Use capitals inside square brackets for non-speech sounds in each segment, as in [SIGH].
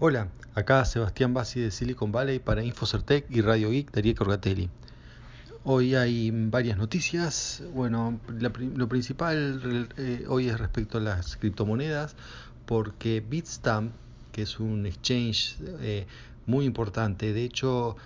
Hola, acá Sebastián Bassi de Silicon Valley para Infocertec y Radio Geek Darío Corgatelli. Hoy hay varias noticias. Bueno, la lo principal eh, hoy es respecto a las criptomonedas, porque Bitstamp, que es un exchange eh, muy importante, de hecho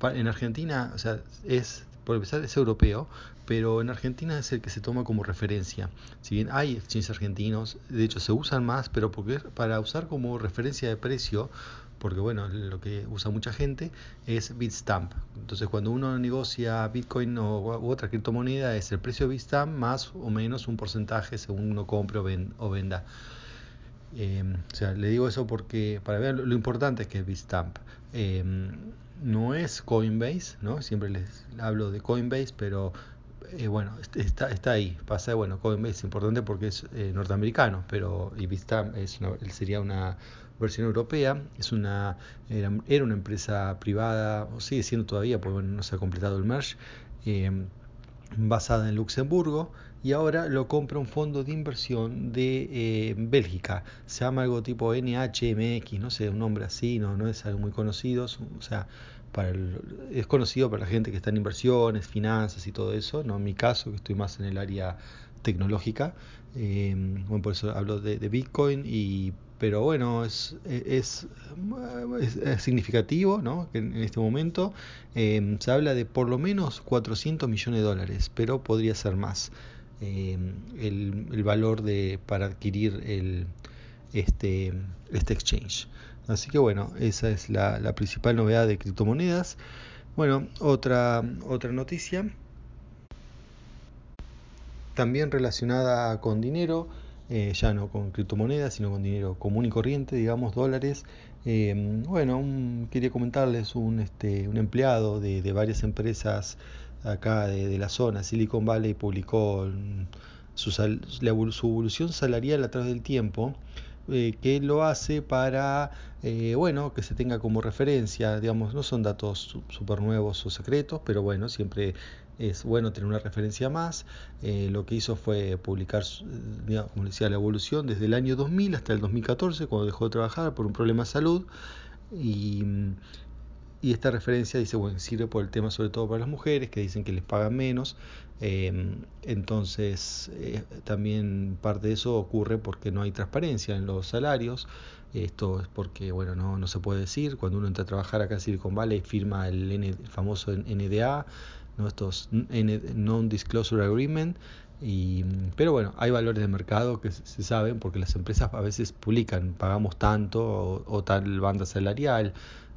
en Argentina, o sea, es por empezar es europeo, pero en Argentina es el que se toma como referencia. Si bien hay exchanges argentinos, de hecho se usan más, pero porque para usar como referencia de precio, porque bueno, lo que usa mucha gente es Bitstamp. Entonces cuando uno negocia Bitcoin o, u otra criptomoneda es el precio de Bitstamp más o menos un porcentaje según uno compre o, venda. Eh, o sea, le digo eso porque para ver lo, importante es que es Bitstamp. Eh, no es Coinbase, ¿no? Siempre les hablo de Coinbase, pero eh, bueno, está, está ahí. Pasa, bueno, Coinbase es importante porque es eh, norteamericano, pero Ibistam es sería una versión europea. Es una, era, una empresa privada, o sigue siendo todavía, porque bueno, no se ha completado el merge, eh, basada en Luxemburgo y ahora lo compra un fondo de inversión de Bélgica. Se llama algo tipo NHMX, no sé, un nombre así, no, no es algo muy conocido. O sea, es conocido para la gente que está en inversiones, finanzas y todo eso, no en mi caso, que estoy más en el área tecnológica, eh, bueno, por eso hablo de, Bitcoin, y, pero bueno, es, es, es, significativo ¿no? que en este momento eh, se habla de por lo menos 400 millones de dólares, pero podría ser más eh, el, valor de, para adquirir este, este exchange. Así que bueno, esa es la, principal novedad de criptomonedas. Bueno, otra, otra noticia, también relacionada con dinero, eh, ya no con criptomonedas, sino con dinero común y corriente, digamos dólares. Eh, bueno, quería comentarles un, este, un empleado de, varias empresas acá de, la zona, Silicon Valley, publicó su, su evolución salarial a del tiempo eh, que lo hace para, eh, bueno, que se tenga como referencia, digamos, no son datos súper nuevos o secretos, pero bueno, siempre es bueno tener una referencia más. Eh, lo que hizo fue publicar, como decía, la evolución desde el año 2000 hasta el 2014, cuando dejó de trabajar por un problema de salud. Y, y esta referencia dice, bueno, sirve por el tema sobre todo para las mujeres, que dicen que les pagan menos. Em, entonces, eh, también parte de eso ocurre porque no hay transparencia en los salarios. Esto es porque, bueno, no, no se puede decir. Cuando uno entra a trabajar acá en Silicon Valley, firma el, el famoso NDA, ¿no? estos Non-Disclosure Agreement. Y, pero bueno, hay valores de mercado que se saben porque las empresas a veces publican, pagamos tanto o, o tal banda salarial.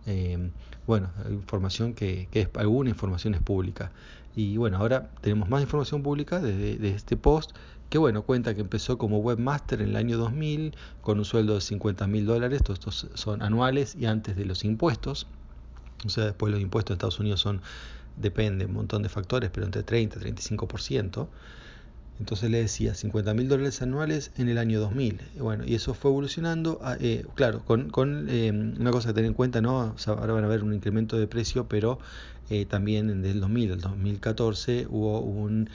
Eh, bueno, información que, que, es, alguna información es pública. Y bueno, ahora tenemos más información pública de, de, este post que bueno, cuenta que empezó como webmaster en el año 2000 con un sueldo de 50 mil dólares, todos estos son anuales y antes de los impuestos. O sea, después los impuestos en Estados Unidos son, depende, un montón de factores, pero entre 30 y 35%. Entonces le decía 50 mil dólares anuales en el año 2000. Bueno, y eso fue evolucionando, eh, claro, con, con eh, una cosa a tener en cuenta, ¿no? ahora van a ver un incremento de precio, pero eh, también desde el 2000 al 2014 hubo un,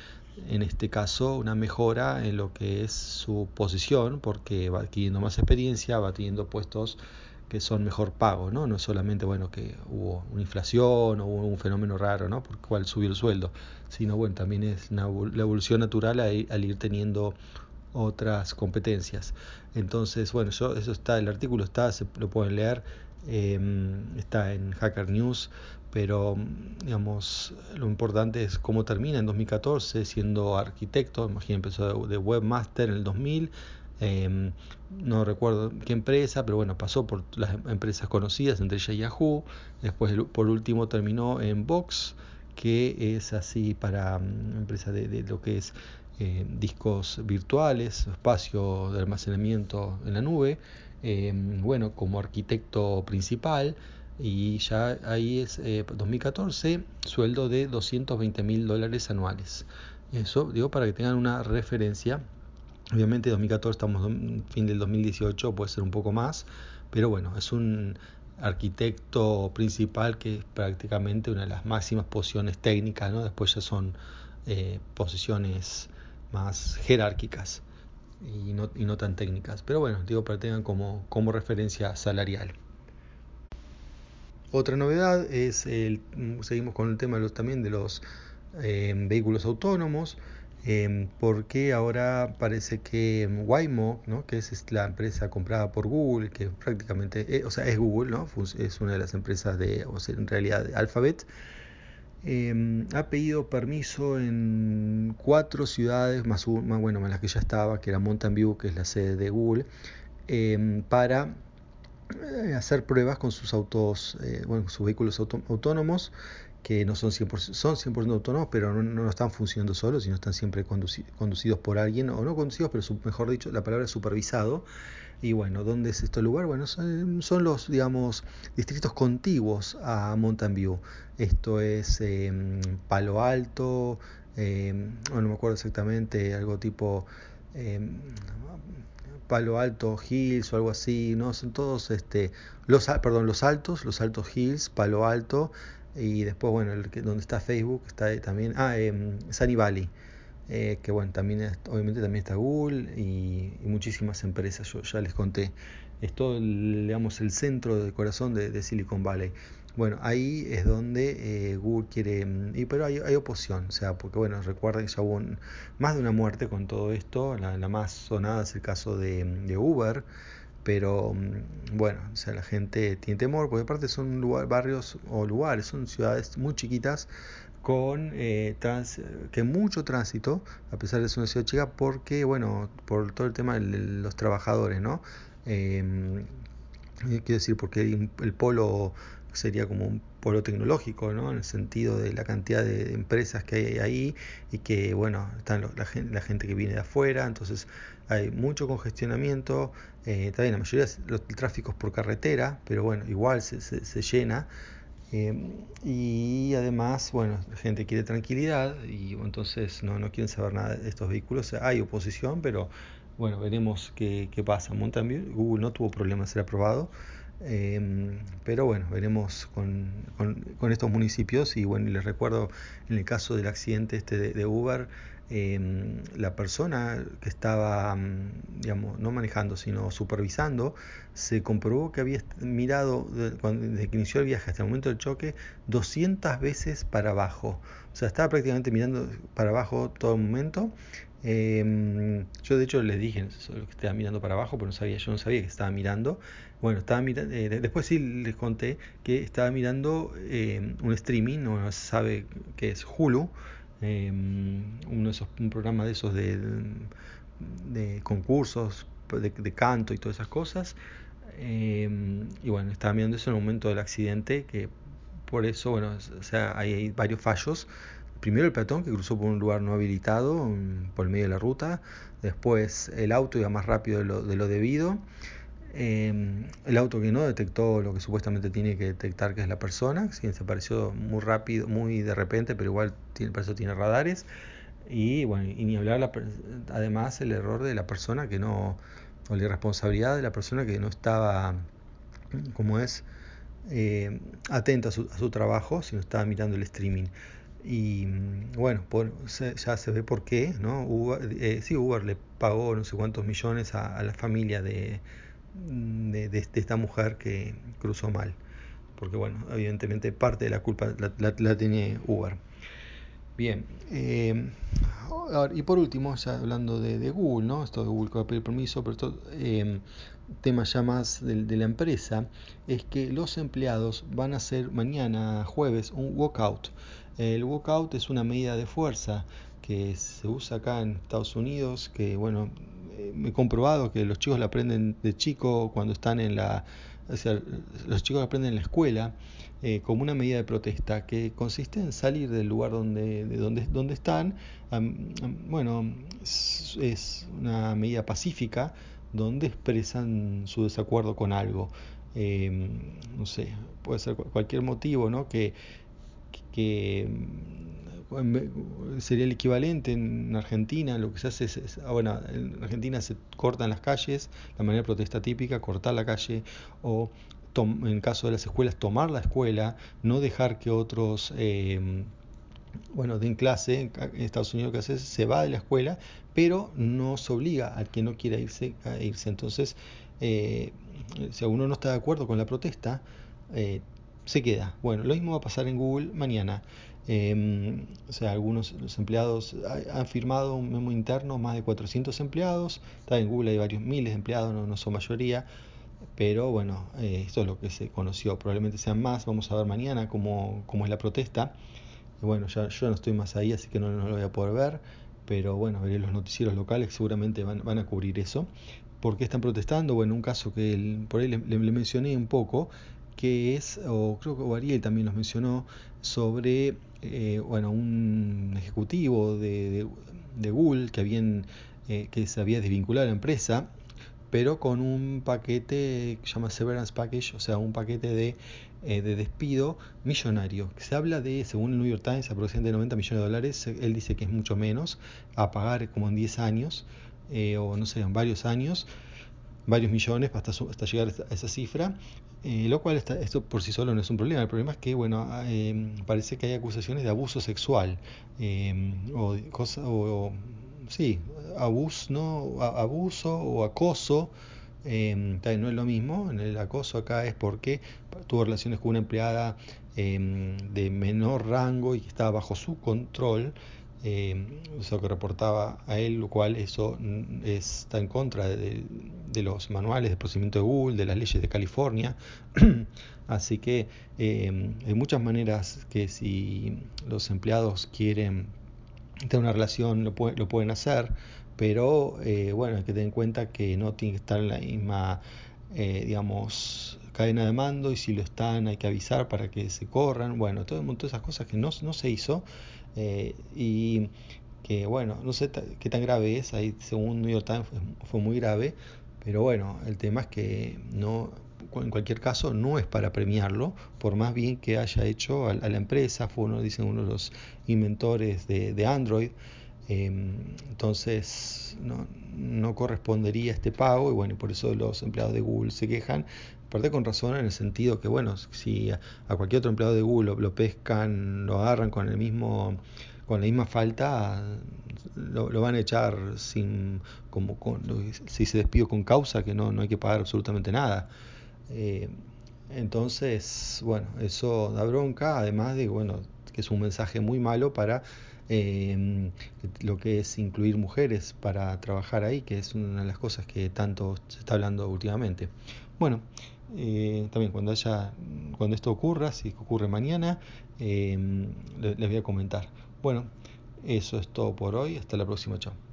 en este caso, una mejora en lo que es su posición, porque va adquiriendo más experiencia, va teniendo puestos que son mejor pagos, ¿no? No solamente, bueno, que hubo una inflación o hubo un fenómeno raro, ¿no? Por el cual subió el sueldo, sino, bueno, también es la evolución natural al ir teniendo otras competencias. Entonces, bueno, yo, eso está, el artículo está, se lo pueden leer, em, está en Hacker News, pero digamos, lo importante es cómo termina en 2014 siendo arquitecto, imagínense, empezó de webmaster en el 2000, Em, no recuerdo qué empresa, pero bueno, pasó por las empresas conocidas, entre ellas Yahoo. Después, por último, terminó en Vox, que es así para um, empresa de, lo que es eh, discos virtuales, espacio de almacenamiento en la nube. Em, bueno, como arquitecto principal. Y ya ahí es 2014, eh, sueldo de 220 mil dólares anuales. Eso digo para que tengan una referencia Obviamente 2014 estamos fin del 2018, puede ser un poco más, pero bueno, es un arquitecto principal que es prácticamente una de las máximas posiciones técnicas, ¿no? después ya son eh, posiciones más jerárquicas y no, y no tan técnicas, pero bueno, digo para que tengan como, como referencia salarial. otra novedad es, el, seguimos con el tema de los, también de los eh, vehículos autónomos, eh, porque ahora parece que Waymo, ¿no? que es la empresa comprada por Google, que prácticamente, eh, o sea, es Google, ¿no? es una de las empresas de, o sea, en realidad Alphabet, eh, ha pedido permiso en cuatro ciudades, más, más bueno, más las que ya estaba, que era Mountain View, que es la sede de Google, eh, para eh, hacer pruebas con sus autos, eh, bueno, sus vehículos auto autónomos, que no son 100%, son 100 autónomos, pero no, no, están funcionando solos, sino están siempre conduci conducidos por alguien, o no conducidos, pero mejor dicho, la palabra es supervisado. Y bueno, ¿dónde es este lugar? Bueno, son, son los, digamos, distritos contiguos a Mountain View. Esto es eh, Palo Alto, eh, no me acuerdo exactamente, algo tipo eh, Palo Alto Hills o algo así, ¿no? Son todos, este, los, perdón, los altos, los altos Hills, Palo Alto, y después, bueno, el, donde está Facebook, está también, ah, eh, Sunny Valley. Eh, que bueno, también obviamente también está Google y, muchísimas empresas, yo ya les conté. Es todo, digamos, el centro del corazón de, de Silicon Valley. Bueno, ahí es donde eh, Google quiere, y, pero hay, oposición, o sea, porque bueno, recuerden que ya hubo un, más de una muerte con todo esto, la, la más sonada es el caso de, de, Uber, pero bueno, o sea, la gente tiene temor, porque aparte son barrios o lugares, son ciudades muy chiquitas con eh, trans, que mucho tránsito, a pesar de ser una ciudad chica, porque, bueno, por todo el tema de los trabajadores, ¿no? Eh, quiero decir, porque el, polo sería como un polo tecnológico, ¿no? En el sentido de la cantidad de empresas que hay ahí y que, bueno, están la, gente, la, gente, que viene de afuera, entonces hay mucho congestionamiento, eh, también la mayoría de los tráficos por carretera, pero bueno, igual se, se, se llena. Eh, y además, bueno, la gente quiere tranquilidad y entonces no, no quieren saber nada de estos vehículos. Hay oposición, pero bueno, veremos qué, qué pasa. Mountain View, Google no tuvo problema en ser aprobado, eh, pero bueno, veremos con, con, estos municipios. Y bueno, les recuerdo en el caso del accidente este de, Uber, eh, la persona que estaba, digamos, no manejando, sino supervisando, se comprobó que había mirado, desde que inició el viaje hasta el momento del choque, 200 veces para abajo. O sea, estaba prácticamente mirando para abajo todo el momento. Eh, yo de hecho les dije que estaba mirando para abajo, pero no sabía, yo no sabía que estaba mirando. Bueno, estaba mirando, eh, después sí les conté que estaba mirando eh, un streaming, no sabe qué es Hulu, eh, uno de esos, un programa de esos de, concursos de, canto y todas esas cosas. Y bueno, estaba mirando eso en el momento del accidente, que por eso, bueno, o sea, hay, hay, varios fallos. Primero el peatón que cruzó por un lugar no habilitado, por el medio de la ruta. Después el auto iba más rápido de lo, de lo debido. Eh, el auto que no detectó lo que supuestamente tiene que detectar que es la persona, que se apareció muy rápido, muy de repente, pero igual tiene, eso tiene radares. Y bueno, y ni hablar, la, además el error de la persona que no, o la irresponsabilidad de la persona que no estaba, como es, eh, atenta a su, a su, trabajo, sino estaba mirando el streaming. Y bueno, por, ya se ve por qué, ¿no? Uber, eh, sí, Uber le pagó no sé cuántos millones a, la familia de, de, de, esta mujer que cruzó mal. Porque bueno, evidentemente parte de la culpa la, la, la tiene Uber. Bien, eh, y por último, ya hablando de, Google, ¿no? Esto de Google que va a pedir permiso, pero esto, eh, tema ya más de, de, la empresa, es que los empleados van a hacer mañana, jueves, un walkout. El walkout es una medida de fuerza que se usa acá en Estados Unidos, que bueno, eh, he comprobado que los chicos la aprenden de chico cuando están en la, o sea, los chicos aprenden en la escuela eh, como una medida de protesta que consiste en salir del lugar donde, de donde, donde están, bueno, es, es, una medida pacífica donde expresan su desacuerdo con algo. Eh, no sé, puede ser cualquier motivo, ¿no? Que, que sería el equivalente en Argentina, lo que se hace es, ah, bueno, en Argentina se cortan las calles, la manera de protesta típica, cortar la calle o en caso de las escuelas tomar la escuela, no dejar que otros eh, bueno, den clase, en Estados Unidos lo que hace es se va de la escuela, pero no se obliga al que no quiera irse a irse. Entonces, eh, si uno no está de acuerdo con la protesta, eh, se queda. Bueno, lo mismo va a pasar en Google mañana. Em, o sea, algunos los empleados han firmado un memo interno, más de 400 empleados. Está en Google hay varios miles de empleados, no, no son mayoría. Pero bueno, eh, esto es lo que se conoció. Probablemente sean más. Vamos a ver mañana cómo, es la protesta. Bueno, ya yo no estoy más ahí, así que no, no lo voy a poder ver. Pero bueno, veré los noticieros locales seguramente van, van a cubrir eso. ¿Por qué están protestando? Bueno, un caso que por ahí le, mencioné un poco, que es, o creo que Ariel también nos mencionó, sobre eh, bueno, un ejecutivo de, de, de Google que, habían, eh, que se había desvinculado de la empresa, pero con un paquete que se llama Severance Package, o sea, un paquete de, eh, de despido millonario. Se habla de, según el New York Times, aproximadamente 90 millones de dólares. Él dice que es mucho menos, a pagar como en 10 años, eh, o no sé, en varios años varios millones hasta, hasta llegar a esa cifra, eh, lo cual está, esto por sí solo no es un problema. El problema es que, bueno, eh, parece que hay acusaciones de abuso sexual eh, o, cosa, o, o, sí, abuso, ¿no? abuso o acoso. Eh, no es lo mismo, el acoso acá es porque tuvo relaciones con una empleada de menor rango y que estaba bajo su control eh, eso que reportaba a él, lo cual eso está en contra de, de, los manuales de procedimiento de Google, de las leyes de California. [CLEARS THROAT] Así que eh, hay muchas maneras que si los empleados quieren tener una relación lo, puede, lo pueden hacer, pero eh, bueno, hay que tener en cuenta que no tiene que estar en la misma, eh, digamos, cadena de mando y si lo están hay que avisar para que se corran, bueno, todo un montón de esas cosas que no, no se hizo eh, y que bueno, no sé qué tan grave es, ahí según New York Times fue, fue, muy grave, pero bueno, el tema es que no, en cualquier caso no es para premiarlo, por más bien que haya hecho a, a la empresa, fue uno, dicen uno de los inventores de, Android, eh, entonces no, no, correspondería este pago. Y bueno, por eso los empleados de Google se quejan, aparte con razón en el sentido que bueno, si a, cualquier otro empleado de Google lo, pescan, lo agarran con el mismo con la misma falta lo, lo van a echar sin como con, si se despido con causa que no, no hay que pagar absolutamente nada eh, entonces bueno eso da bronca además de bueno que es un mensaje muy malo para eh, lo que es incluir mujeres para trabajar ahí, que es una de las cosas que tanto se está hablando últimamente. Bueno, eh, también cuando haya, cuando esto ocurra, si ocurre mañana, eh, les voy a comentar. Bueno, eso es todo por hoy. Hasta la próxima. Chao.